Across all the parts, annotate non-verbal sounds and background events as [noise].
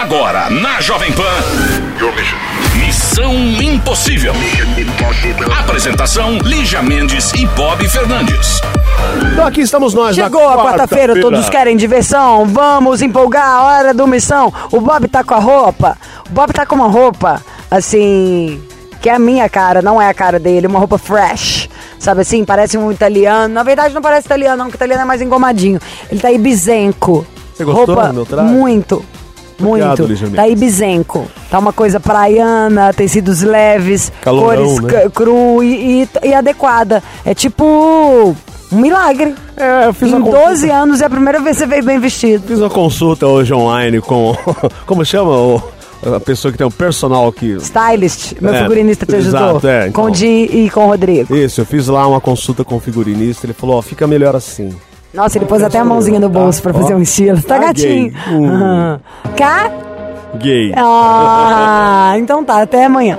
Agora, na Jovem Pan. Missão Impossível. Apresentação: Lígia Mendes e Bob Fernandes. Então aqui estamos nós Chegou na a quarta-feira, todos querem diversão, vamos empolgar a hora do missão. O Bob tá com a roupa, o Bob tá com uma roupa, assim, que é a minha cara, não é a cara dele, uma roupa fresh. Sabe assim, parece um italiano. Na verdade não parece italiano não, porque italiano é mais engomadinho. Ele tá ibizenco. Você gostou roupa do meu traje? Muito. Obrigado, Muito. Tá ibizenco. Tá uma coisa praiana, tecidos leves, Calorão, cores né? cru e, e- e adequada. É tipo um milagre. É, eu fiz em uma consulta. 12 anos é a primeira vez que você veio bem vestido. Fiz uma consulta hoje online com. [laughs] Como chama? O, a pessoa que tem um personal que. Stylist, meu É, figurinista te ajudou. exato, é, então. Com o Di e com o Rodrigo. Isso, eu fiz lá uma consulta com o figurinista. Ele falou: Ó, fica melhor assim. Nossa, ele pôs até a mãozinha no bolso pra fazer um estilo. Tá Ah, gatinho. Aham. Cá? Gay. Ah, então tá, até amanhã.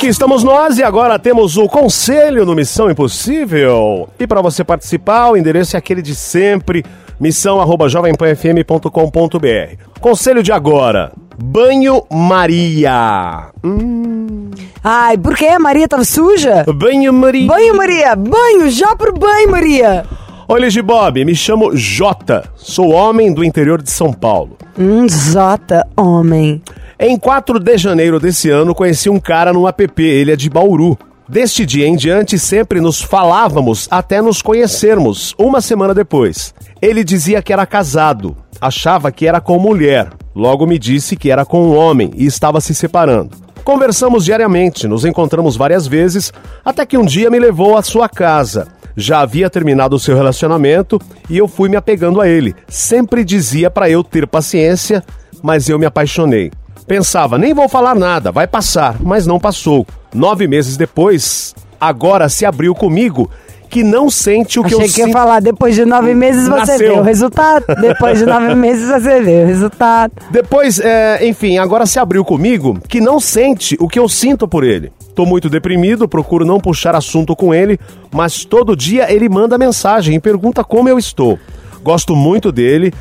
aqui estamos nós e agora temos o conselho no Missão Impossível. E para você participar, o endereço é aquele de sempre, missão@jovempanfm.com.br. Conselho de agora: Banho Maria. Hum, Ai, por quê? Maria tava suja? banho Maria. Banho, Maria! Banho! Já pro banho, Maria! Oi, Ligi Bob, me chamo Jota. Sou homem do interior de São Paulo. Hum, Zota, homem. Em 4 de janeiro desse ano, conheci um cara no app, ele é de Bauru. Deste dia em diante, sempre nos falávamos até nos conhecermos, uma semana depois. Ele dizia que era casado, achava que era com mulher, logo me disse que era com um homem e estava se separando. Conversamos diariamente, nos encontramos várias vezes, até que um dia me levou à sua casa. Já havia terminado o seu relacionamento e eu fui me apegando a ele. Sempre dizia para eu ter paciência, mas eu me apaixonei. Pensava, nem vou falar nada, vai passar, mas não passou. Nove meses depois, agora se abriu comigo que não sente o que Achei eu que ia sinto. falar, depois de nove meses você Nasceu. vê o resultado. Depois de nove [laughs] meses você vê o resultado. Depois, é, enfim, agora se abriu comigo que não sente o que eu sinto por ele. Tô muito deprimido, procuro não puxar assunto com ele, mas todo dia ele manda mensagem e pergunta como eu estou. Gosto muito dele.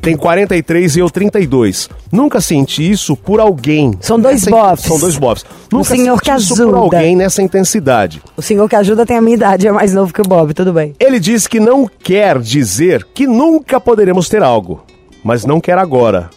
Tem 43 e eu 32. Nunca senti isso por alguém. São dois Nessa- bofs. São dois bofs. Nunca senhor que senti isso por ajuda. alguém nessa intensidade. O senhor que ajuda tem a minha idade, é mais novo que o Bob, tudo bem. Ele diz que não quer dizer que nunca poderemos ter algo, mas não quer agora.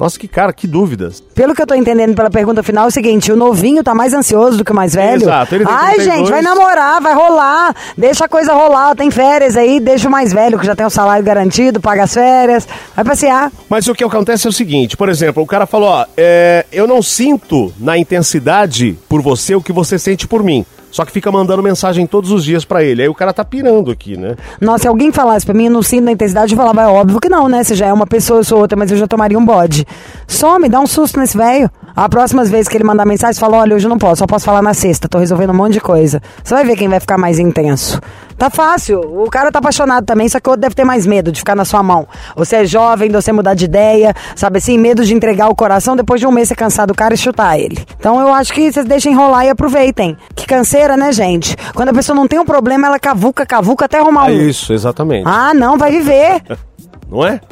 Nossa, que cara, que dúvidas. Pelo que eu tô entendendo pela pergunta final, é o seguinte: o novinho tá mais ansioso do que o mais velho. Exato, ele tem Ai, 32. gente, vai namorar, vai rolar. Deixa a coisa rolar, tem férias aí, deixa o mais velho, que já tem o salário garantido, paga as férias, vai passear. Mas o que acontece é o seguinte, por exemplo, o cara falou, ó, é, eu não sinto na intensidade por você o que você sente por mim. Só que fica mandando mensagem todos os dias pra ele. Aí o cara tá pirando aqui, né? Nossa, se alguém falasse pra mim, eu não sinto na intensidade, eu falava, é óbvio que não, né? Você já é uma pessoa, eu sou outra, mas eu já tomaria um bode. Some, dá um susto nesse velho. A próxima vez que ele mandar mensagem, você fala, olha, hoje eu não posso, só posso falar na sexta, tô resolvendo um monte de coisa. Você vai ver quem vai ficar mais intenso. Tá fácil, o cara tá apaixonado também, só que o outro deve ter mais medo de ficar na sua mão. Você é jovem, de você mudar de ideia, sabe assim, medo de entregar o coração, depois de um mês você cansar do cara e chutar ele. Então eu acho que vocês deixem rolar e aproveitem. Que canseira, né, gente? Quando a pessoa não tem um problema, ela cavuca, cavuca até arrumar É um. isso, exatamente. Ah, não, vai viver. [laughs] Não é?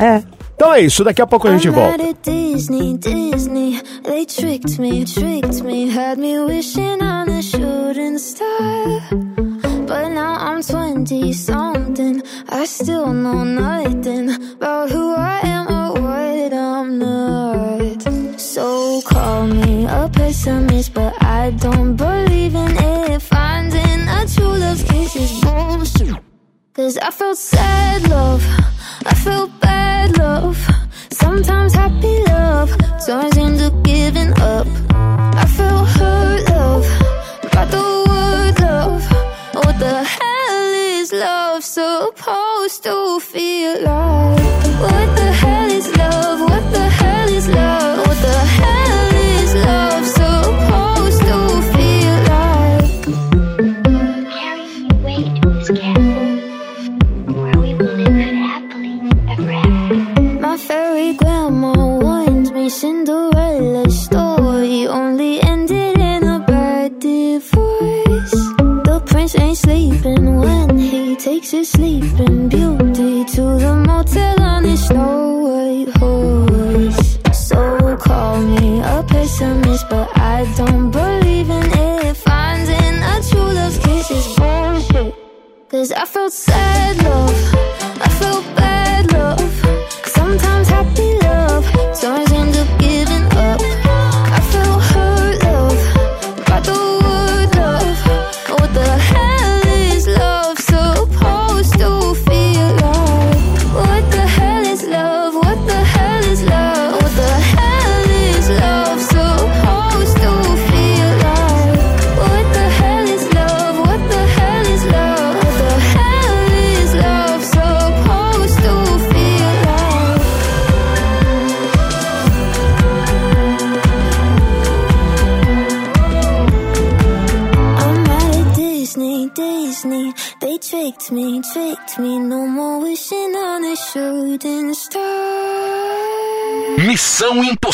É. Então é isso, daqui a pouco a gente volta. mad at Disney, Disney. They tricked me, tricked me, had me wishing on a shooting star. But now I'm 20 something. I still know nothing about who I am or what I'm not. So call me a pessimist, but I don't believe in it. Finding a true love's kiss is bullshit. Cause I felt sad love, I felt bad love. Sometimes happy love turns into giving Oh.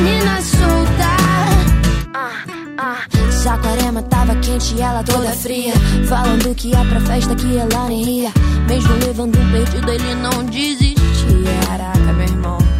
menina solta. Ah, ah. Saquarema tava quente e ela toda fria. Falando que ia pra festa que ela nem ia. Mesmo levando um perdido, ele não desistia. Caraca, meu irmão.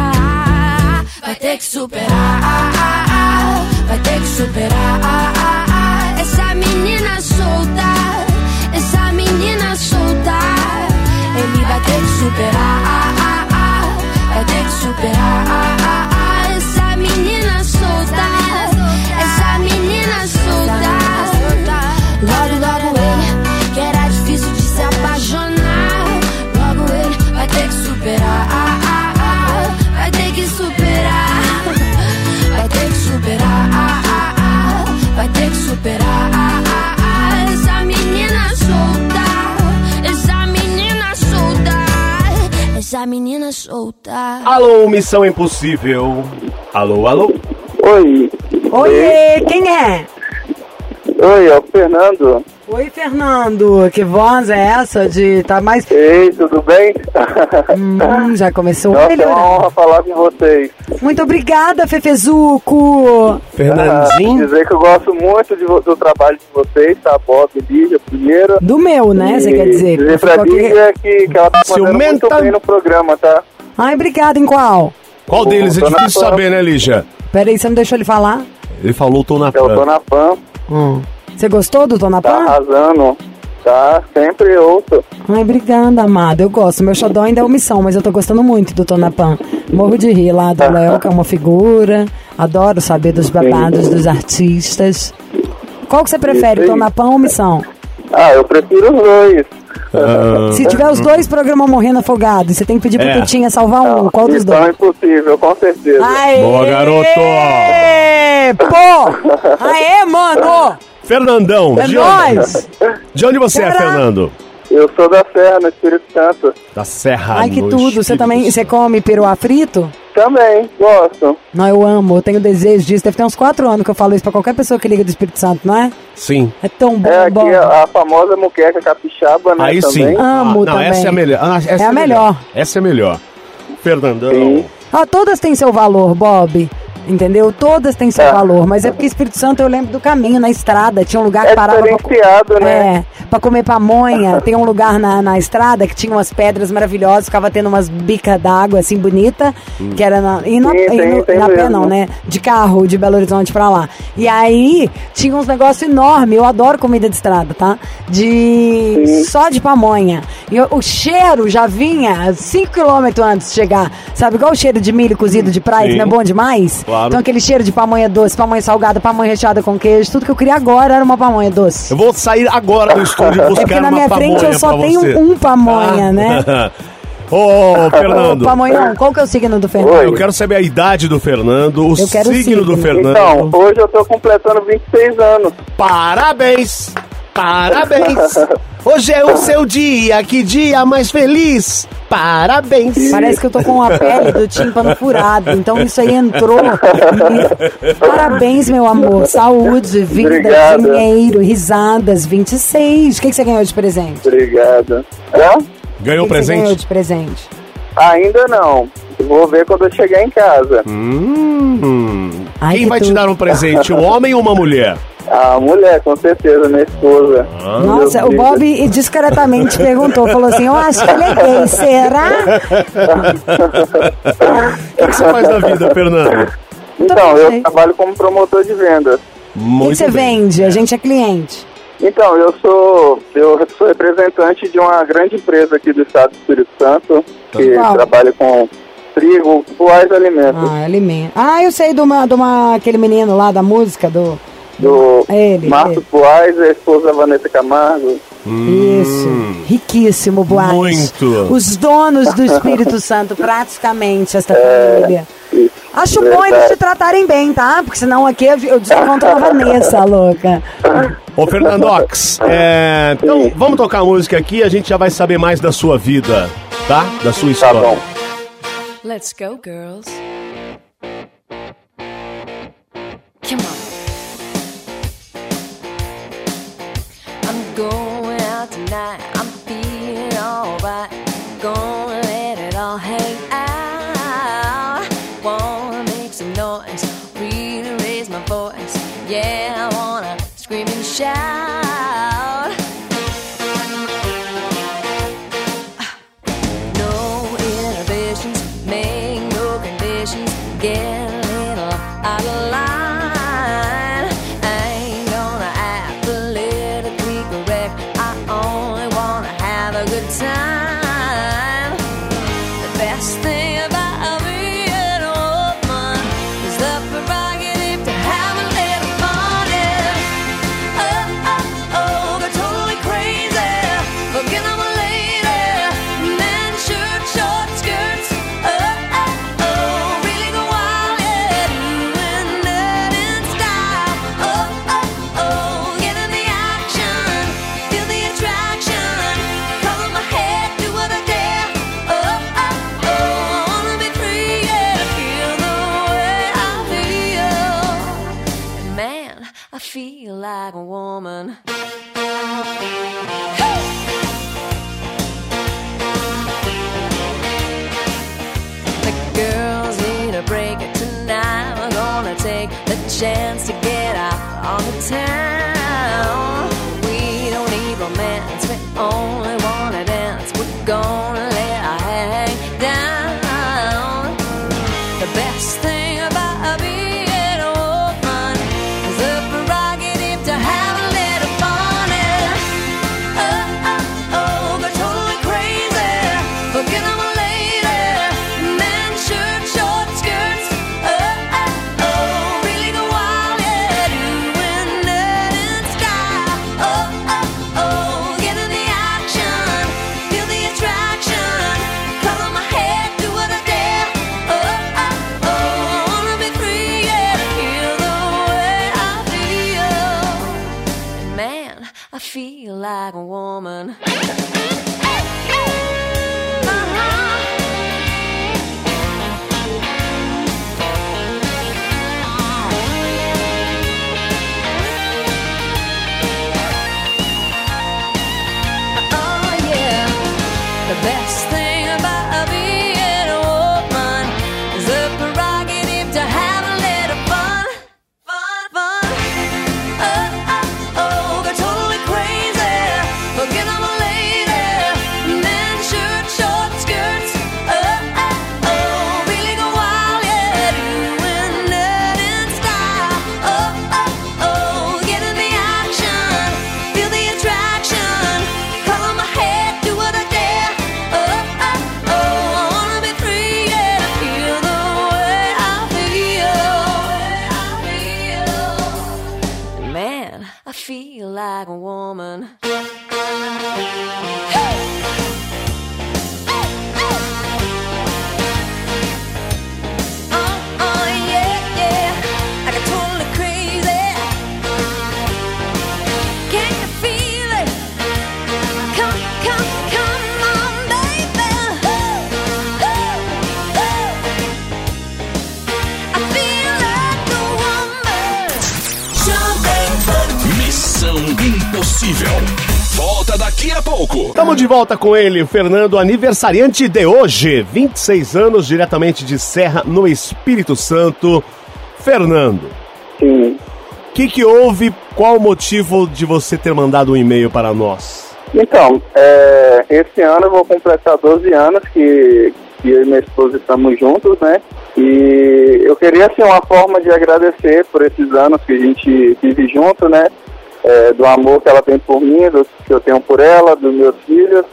vai ter que superar, vai ter que superar. Essa menina solta, essa menina solta, ele vai ter que superar, vai ter que superar. Essa menina solta. Alô, Missão Impossível. Alô, alô. Oi, Oiê, quem é? oi, é o Fernando. Oi, Fernando. Que voz é essa de tá mais... Ei, tudo bem? Hum, já começou a Nossa, é uma melhorar. honra falar com vocês. Muito obrigada, Fefezuco. Fernandinho. Ah, dizer que eu gosto muito de do trabalho de vocês, tá? Bob e Lígia, primeiro. Do meu, né? Você quer dizer? Dizer pra Ficou aqui- Lígia que, que ela tá mandando muito bem no programa, tá? Ai, obrigada. Em qual? Qual deles? É difícil saber, né, Lígia? Peraí, você não deixou ele falar? Ele falou, tô na Eu tô Pan. na PAN, Hum. Você gostou do tá Tonapã? arrasando. Tá, sempre ouço. Ai, obrigada, amada. Eu gosto. Meu xodó ainda é omissão, mas eu tô gostando muito do Tonapan. Morro de rir lá do Léo, que é uma figura. Adoro saber dos babados dos artistas. Qual que você prefere, aí. Tonapan ou omissão? Ah, eu prefiro os dois. Ah, Se tiver os dois programas morrendo afogados, você tem que pedir pro É. Tutinha salvar um. Qual dos Missão dois? impossível, com certeza. Aê! Boa, garoto! Pô! Aê, mano! Fernandão, É de onde? De onde você é. Fernando? Eu sou da Serra, no Espírito Santo. Da Serra. Ai, que no tudo. Você Espírito também, você come peruá frito? Também, gosto. Não, eu amo, eu tenho desejo disso. Deve ter uns quatro anos que eu falo isso pra qualquer pessoa que liga do Espírito Santo, não é? Sim. É tão bom, É, bom. aqui a, a famosa muqueca capixaba, né, Aí sim. também. Amo Ah, não, também. essa é a melhor. Ah, essa É a melhor. Essa é a melhor. Fernandão. Sim. Ah, todas têm seu valor, Bob. Entendeu? Todas têm seu É. valor. Mas é porque Espírito Santo eu lembro do caminho, na estrada. Tinha um lugar que É parava pra, né? É, pra comer pamonha. [laughs] Tem um lugar na, na estrada que tinha umas pedras maravilhosas, ficava tendo umas bicas d'água assim bonita, que era na, e na, Sim, e tem- no- tem na pé não, né? De carro, de Belo Horizonte pra lá. E aí tinha uns negócios enormes. Eu adoro comida de estrada, tá? De Sim. só de pamonha. E o, o cheiro já vinha 5 km antes de chegar. Sabe, igual o cheiro de milho cozido de praia, que Sim. não é bom demais? Claro. Então aquele cheiro de pamonha doce, pamonha salgada, pamonha recheada com queijo, tudo que eu queria agora era uma pamonha doce. Eu vou sair agora do estúdio É buscar porque na minha frente eu só tenho você. um pamonha, né? [laughs] Ô, Fernando. Ô, pamonhão, qual que é o signo do Fernando? Oi. Eu quero saber a idade do Fernando, o Eu quero o signo do signo. Fernando. Então, hoje eu tô completando 26 anos. Parabéns! Parabéns! Hoje é o seu dia, que dia mais feliz! Parabéns! Parece que eu tô com a pele do tímpano furado, então isso aí entrou. Parabéns, meu amor. Saúde, vida, Obrigado. dinheiro, risadas, 26. O que, que você ganhou de presente? Obrigado. Hã? Ganhou O que que você ganhou presente? de presente? Ainda não. Vou ver quando eu chegar em casa. Hum. Ai, Quem que vai te tudo. dar um presente, um homem ou uma mulher? A mulher, com certeza, minha esposa. Nossa, o Deus Bob discretamente perguntou, falou assim, eu acho que ele é gay, será? [laughs] O que, você faz na vida, Fernando? Então, eu trabalho como promotor de vendas. O que, você bem. vende? A gente é cliente. Então, eu sou eu sou representante de uma grande empresa aqui do estado do Espírito Santo, que Qual? trabalha com trigo, boas alimentos. Ah, alimento. Ah, eu sei de uma, de uma, aquele menino lá da música, do... Do Ele, Marcos ele. Boaz e a esposa da Vanessa Camargo. Isso. Riquíssimo, Boaz. Muito. Os donos do Espírito [laughs] Santo, praticamente, esta família. Isso, Acho bom eles te tratarem bem, tá? Porque senão aqui eu, eu desconto a Vanessa, [laughs] louca. Ô, Fernandox, é, então vamos tocar a música aqui a gente já vai saber mais da sua vida, tá? Da sua Tá história. bom. Let's go, girls. Feel like a woman. Estamos de volta com ele, o Fernando, aniversariante de hoje, 26 anos, diretamente de Serra, no Espírito Santo. Fernando, Sim. o que, que houve? Qual o motivo de você ter mandado um e-mail para nós? Então, é, esse ano eu vou completar 12 anos que, que eu e minha esposa estamos juntos, né? E eu queria, assim, uma forma de agradecer por esses anos que a gente vive junto, né? É, do amor que ela tem por mim, do que eu tenho por ela, dos meus filhos.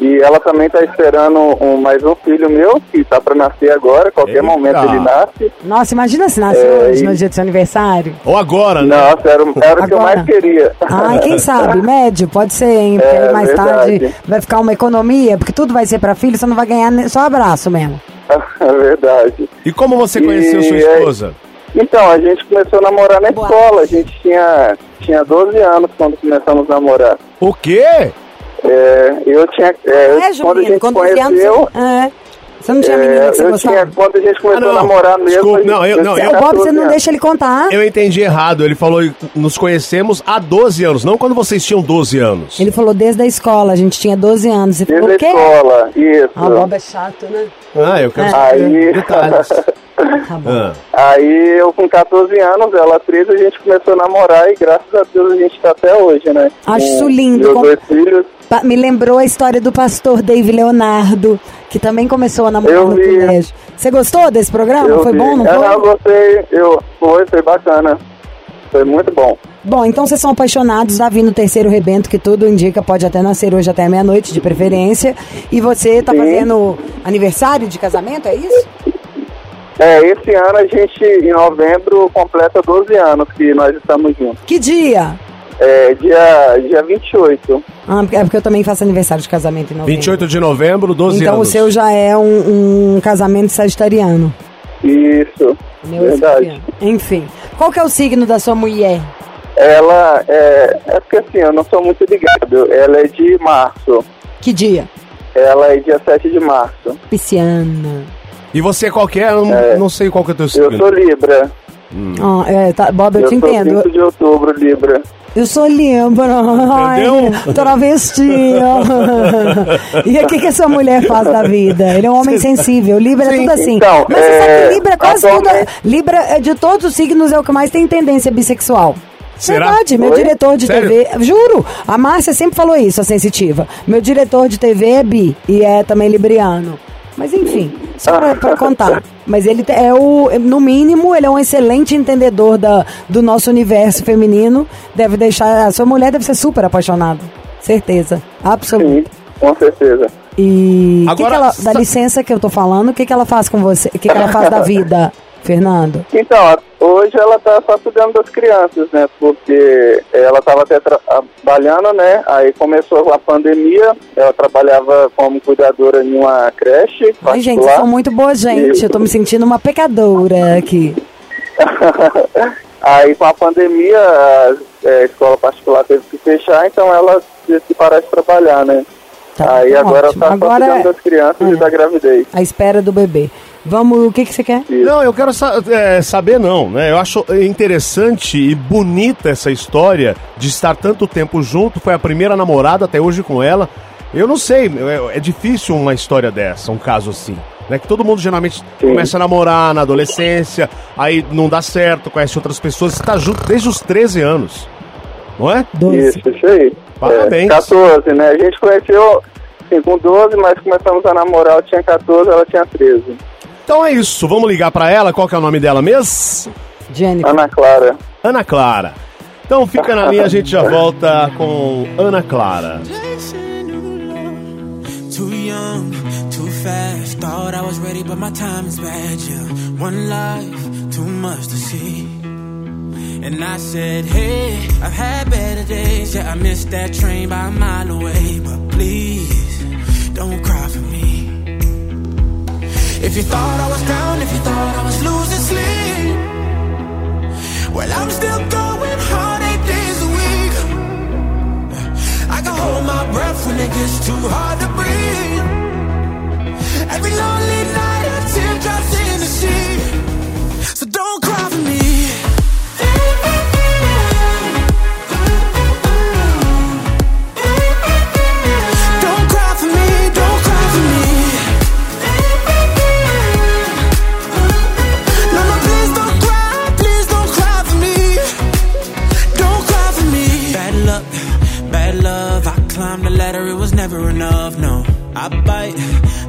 E ela também está esperando um, mais um filho meu, que está para nascer agora, qualquer Eita. momento ele nasce. Nossa, imagina se nasce É, hoje, e- no dia do seu aniversário. Ou agora, né? Nossa, era, o- era o que eu mais queria. Ai, quem sabe, [laughs] médio, pode ser, hein? Porque É, aí mais verdade. tarde vai ficar uma economia, porque tudo vai ser pra filho, você não vai ganhar só abraço mesmo. [laughs] É verdade. E como você conheceu E sua esposa? Então, a gente começou a namorar na Boa. escola. A gente tinha, tinha 12 anos quando começamos a namorar. O quê? É, eu tinha. É, É, quando a gente quando 12 anos. conheceu. É. Você não tinha menina É, que você eu gostava? tinha, quando a gente começou Ah, não. a namorar mesmo. Desculpa, não, eu- não, eu- O Bob, você 14 não deixa ele contar. Eu entendi errado. Ele falou nos conhecemos há 12 anos, não quando vocês tinham 12 anos. Ele falou desde a escola, a gente tinha 12 anos. Você falou Desde o a quê? escola, isso. Ah, o Bob é chato, né? Ah, eu quero É. saber Aí, detalhes. [laughs] Tá bom. Ah. Aí eu com 14 anos, ela 13, a gente começou a namorar e graças a Deus a gente tá até hoje, né? Acho Com isso lindo. Meus Com- dois filhos. Me lembrou a história do pastor Dave Leonardo, que também começou a namorar Eu no vi. colégio. Você gostou desse programa? eu foi vi. bom, não É, foi? eu gostei, eu, foi, foi bacana. Foi muito bom. Bom, então vocês são apaixonados, tá vindo o terceiro rebento, que tudo indica, pode até nascer hoje até meia-noite, de preferência. E você tá Sim. fazendo aniversário de casamento, é isso? É, esse ano a gente, em novembro, completa 12 anos que nós estamos juntos. Que dia? É, dia, dia 28. Ah, é porque eu também faço aniversário de casamento em novembro. 28 de novembro, 12 Então anos. o seu já é um, um casamento sagitariano. Isso, Meu verdade. Enfim. Qual que é o signo da sua mulher? Ela é, é porque assim, eu não sou muito ligado. Ela é de março. Que dia? Ela é dia 7 de março. Pisciana. E você qual que é? Eu não, É. não sei qual que é o teu Eu signo. sou Libra. Ah, é, tá, Bob, eu, Eu te entendo. 5 de outubro, Libra. Eu sou Libra. Ai, Entendeu? travesti. [laughs] e o que, que essa mulher faz da vida? Ele é um homem sensível. Libra é Sim, tudo assim. então, Mas você sabe é, que Libra é quase tudo. atualmente- Libra, é de todos os signos, é o que mais tem tendência bissexual. Será? Verdade, meu Oi? diretor de Sério? TV, juro, a Márcia sempre falou isso, a sensitiva. Meu diretor de TV é bi e é também libriano. Mas enfim, só pra, pra contar. Mas ele é o, no mínimo, ele é um excelente entendedor da, do nosso universo feminino. Deve deixar, a sua mulher deve ser super apaixonada. Certeza, absoluta. Sim, com certeza. E o que, que Agora, ela, dá licença que eu tô falando, o que, que ela faz com você? O que, que ela faz da [laughs] vida, Fernando? Então, hoje ela tá só cuidando das crianças, né? Porque ela estava até trabalhando, né? Aí começou a pandemia, ela trabalhava como cuidadora em uma creche Ai, gente, são muito boa gente. Eu tô me sentindo uma pecadora aqui. [laughs] Aí com a pandemia, a, é, a escola particular teve que fechar, então ela teve que parar de trabalhar, né? Tá, Aí tá agora ótimo. ela tá Agora cuidando das crianças é. e da gravidez. a espera do bebê. Vamos, o que, que você quer? Não, eu quero sa- é, saber não, né? Eu acho interessante e bonita essa história de estar tanto tempo junto. Foi a primeira namorada até hoje com ela. Eu não sei, é, é difícil uma história dessa, um caso assim. Né? Que todo mundo geralmente começa a namorar na adolescência, aí não dá certo, conhece outras pessoas, está junto desde os 13 anos. Não é? Doze. Isso, isso aí. Parabéns. É, 14, né? A gente conheceu assim, com 12, mas começamos a namorar, eu tinha 14, ela tinha 13. Então é isso, vamos ligar pra ela. Qual que é o nome dela mesmo? Jennifer. Ana Clara. Ana Clara. Então fica na linha, a gente já [laughs] volta com Ana Clara. Too young, too fast. Thought I was ready, but my time is bad. Yeah, one life, too much to see. And I said, Hey, I've had better days. Yeah, I missed that train by a mile away. But please, don't cry. If you thought I was down, if you thought I was losing sleep, well, I'm still going hard eight days a week. I can hold my breath when it gets too hard to breathe. Every lonely night, a tear drops in the sea. So don't cry was never enough. No, I bite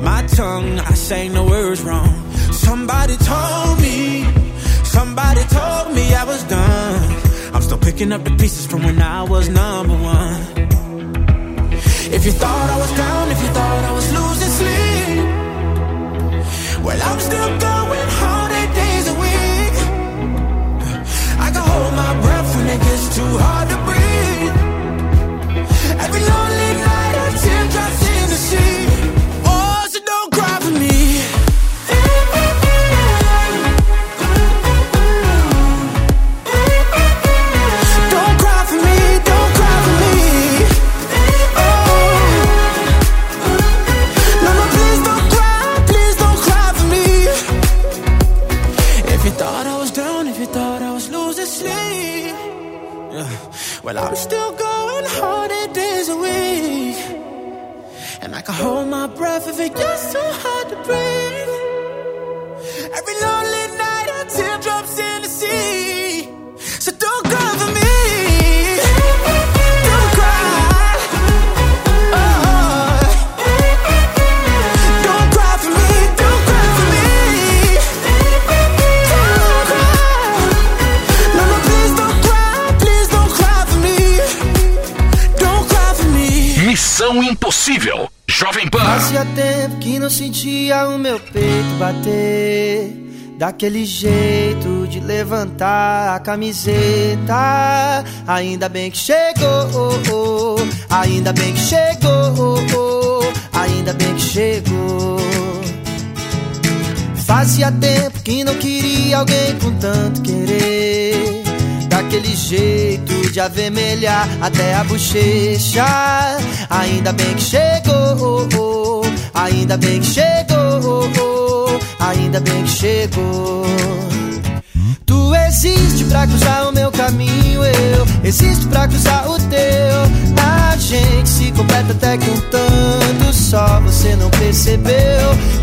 my tongue, I say no words wrong. Somebody told me, somebody told me I was done. I'm still picking up the pieces from when I was number one. If you thought I was down, if you thought I was losing sleep, well, I'm still going eight days a week. I can hold my breath when it gets too hard to breathe. Every lonely Jovem Pan. Fazia tempo que não sentia o meu peito bater. Daquele jeito de levantar a camiseta. Ainda bem que chegou, ainda bem que chegou, ainda bem que chegou. Fazia tempo que não queria alguém com tanto querer. Daquele jeito de avermelhar até a bochecha. Ainda bem que chegou, ainda bem que chegou, ainda bem que chegou. Tu existe pra cruzar o meu caminho, eu existo pra cruzar o teu. A gente se completa até que um tanto só você não percebeu.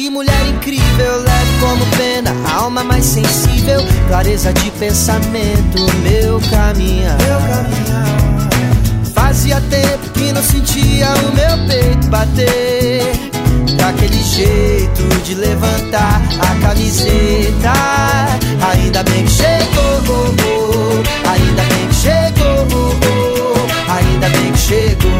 que mulher incrível, leve como pena, alma mais sensível, clareza de pensamento, meu caminhar. Fazia tempo que não sentia o meu peito bater. Daquele jeito de levantar a camiseta. Ainda bem que chegou, ainda bem que chegou, ainda bem que chegou.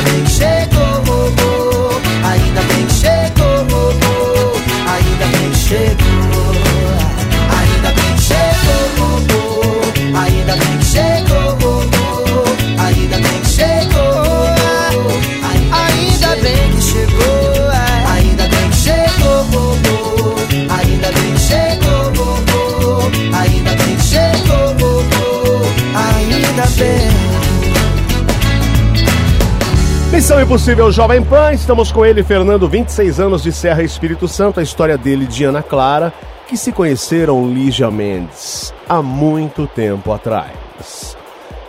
sabem que chegou. Missão Impossível Jovem Pan, estamos com ele, Fernando, 26 anos de Serra Espírito Santo, a história dele de Ana Clara, que se conheceram Lígia Mendes há muito tempo atrás.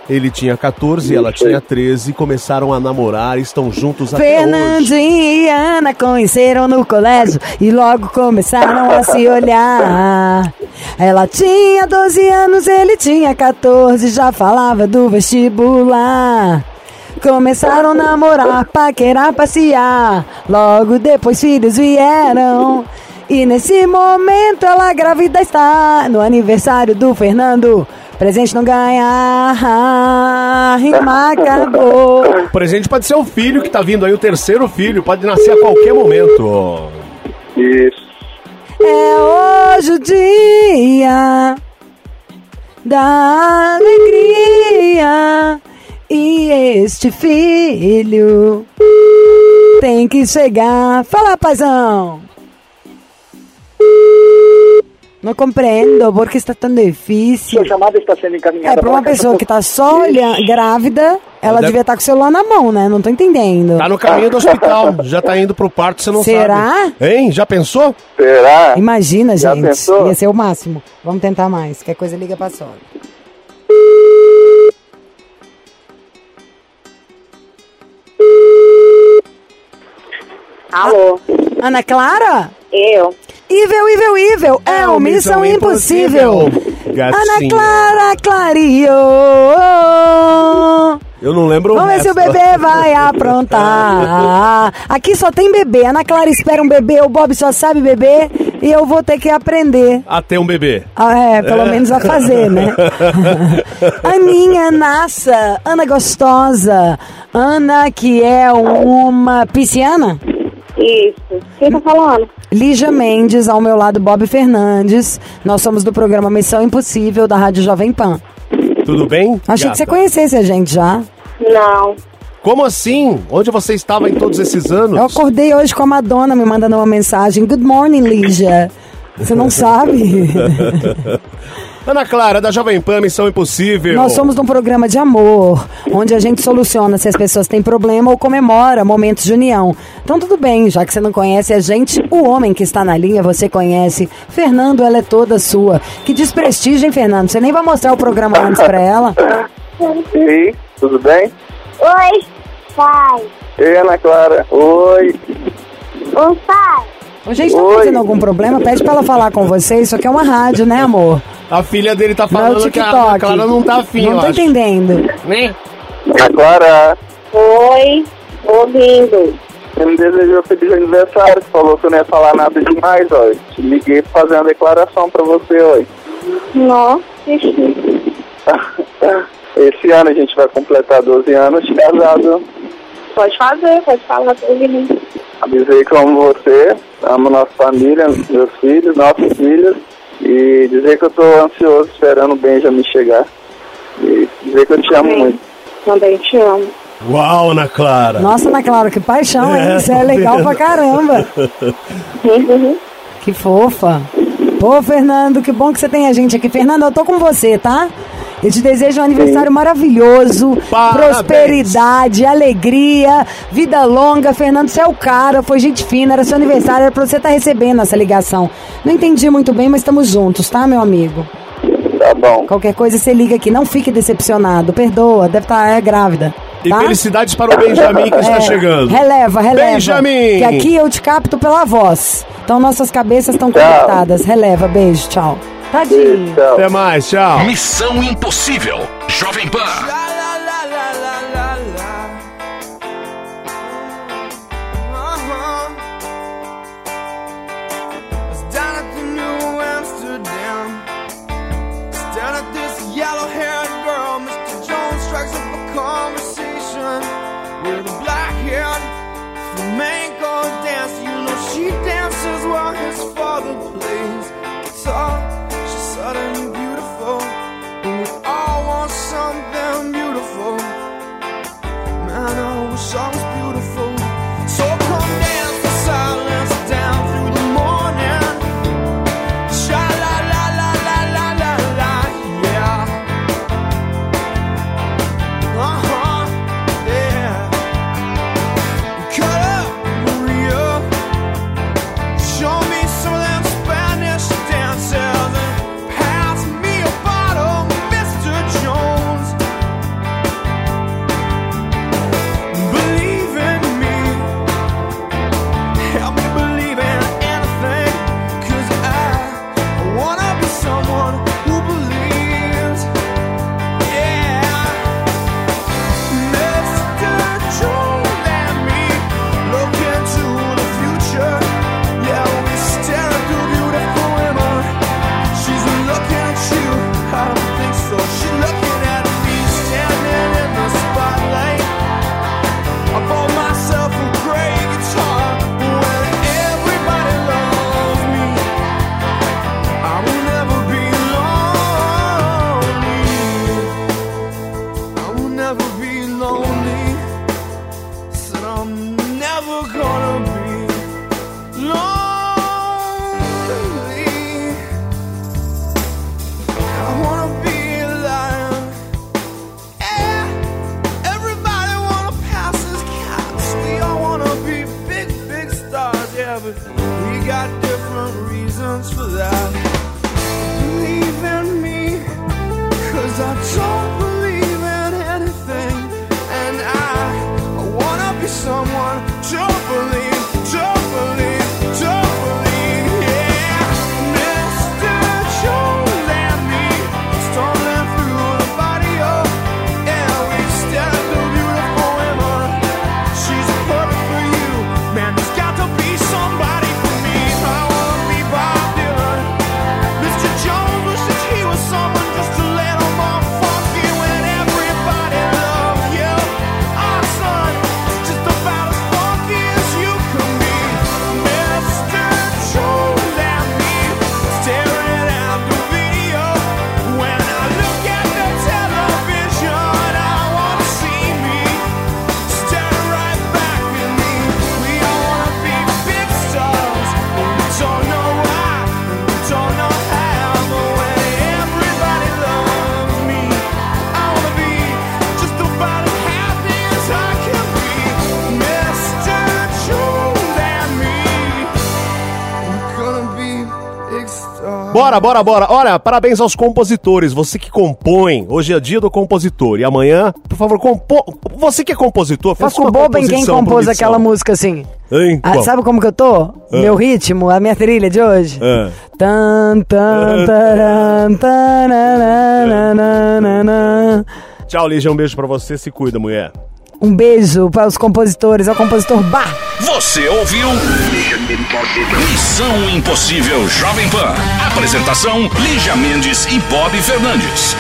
Ele tinha 14 e ela tinha 13, começaram a namorar e estão juntos até. Fernandinho e Ana conheceram no colégio e logo começaram a se olhar. Ela tinha 12 anos, ele tinha 14, já falava do vestibular. Começaram a namorar, paquerar, passear. Logo depois filhos vieram. E nesse momento ela grávida está. No aniversário do Fernando, presente não ganha. Rima acabou. O presente pode ser o filho que tá vindo aí, o terceiro filho, pode nascer a qualquer momento. Isso. É hoje o dia da alegria. E este filho tem que chegar. Fala, paizão! Não compreendo porque está tão difícil. Sua chamada está sendo encaminhada É, para uma para pessoa que tá só olhando, grávida, ela deve- devia estar com o celular na mão, né? Não tô entendendo. Tá no caminho do hospital, já tá indo pro parto, você não Será? sabe. Hein? Já pensou? Será? Imagina, Já gente. pensou? Ia ser o máximo. Vamos tentar mais. Qualquer coisa liga pra sogra. Alô, Ana Clara? eu. Ivel, Ivel, Ivel. É, o Missão Impossível. Ana. Clara clareou. Eu não lembro Vamos ver se o bebê vai aprontar. Aqui só tem bebê. Ana Clara espera um bebê, o Bob só sabe beber e eu vou ter que aprender. A ter um bebê. Ah, É, pelo menos a fazer, né? [laughs] Aninha Nassa, Ana Gostosa, Ana que é uma pisciana? Isso. Quem tá falando? Lígia Mendes, ao meu lado Bob Fernandes. Nós somos do programa Missão Impossível da Rádio Jovem Pan. Tudo bem? Achei gata? que você conhecesse a gente já. Não. Como assim? Onde você estava em todos esses anos? Eu acordei hoje com a Madonna me mandando uma mensagem. Good morning, Lígia. Você não [laughs] sabe? [laughs] Ana Clara, da Jovem Pan, Missão Impossível. Nós somos um programa de amor, onde a gente soluciona se as pessoas têm problema ou comemora momentos de união. Então tudo bem, já que você não conhece a gente, o homem que está na linha você conhece. Fernando, ela é toda sua. Que desprestígio, hein, Fernando? Você nem vai mostrar o programa antes pra ela. E aí, tudo bem? Oi, pai. Ei, Ana Clara. Oi. Ô, pai. Ô, gente, tá fazendo algum problema? Pede pra ela falar com você. Isso aqui é uma rádio, né, amor? A filha dele tá Não é falando que a. Clara não tá afim, Não tô acho. entendendo. Ana Clara. Oi. Ouvindo. Você me desejou feliz aniversário. Você falou que eu não ia falar nada demais, ó. Te liguei pra fazer uma declaração pra você, ó. Nossa. [laughs] Esse ano a gente vai completar 12 anos de casado. Pode fazer, pode falar, tô ouvindo. Avisei que eu amo você, amo nossa família, meus filhos, nossos filhos. E dizer que eu tô ansioso esperando o Benjamin chegar. E dizer que eu te amo muito. Também te amo. Uau, Ana Clara. Nossa, Ana Clara, que paixão, hein? É, Isso é legal vendo. pra caramba. [laughs] Que fofa. Pô, Fernando, que bom que você tem a gente aqui. Fernando, eu tô com você, tá? Eu te desejo um aniversário maravilhoso, Parabéns. prosperidade, alegria, vida longa. Fernando, você é o cara, foi gente fina, era seu aniversário, era pra você estar recebendo essa ligação. Não entendi muito bem, mas estamos juntos, tá, meu amigo? Tá bom. Qualquer coisa você liga aqui, não fique decepcionado, perdoa, deve estar é grávida. E tá? felicidades para o Benjamin que está É, chegando. Releva, releva. Benjamin! Que aqui eu te capto pela voz. Então nossas cabeças estão conectadas. Releva, beijo, tchau. Tadinho. Tchau. Até mais, tchau. Missão Impossível. Jovem Pan. was down at the New Amsterdam. Staring at this yellow haired girl. Mr. Jones strikes up a conversation with a black haired flamenco dancer. You know, she dances while his father plays guitar. Bora, bora, bora. Olha, parabéns aos compositores. Você que compõe. Hoje é dia do compositor. E amanhã, por favor, compô... Você que é compositor, faça uma boba em quem composição pro compôs aquela música assim. Ah, sabe como que eu tô? Meu ritmo, a minha trilha de hoje. Ah. Tan, tan, taran, tarananana. Tchau, Lígia. Um beijo pra você. Se cuida, mulher. Um beijo para os compositores, ao compositor Bar. Você ouviu? Missão Impossível Jovem Pan. Apresentação: Lígia Mendes e Bob Fernandes.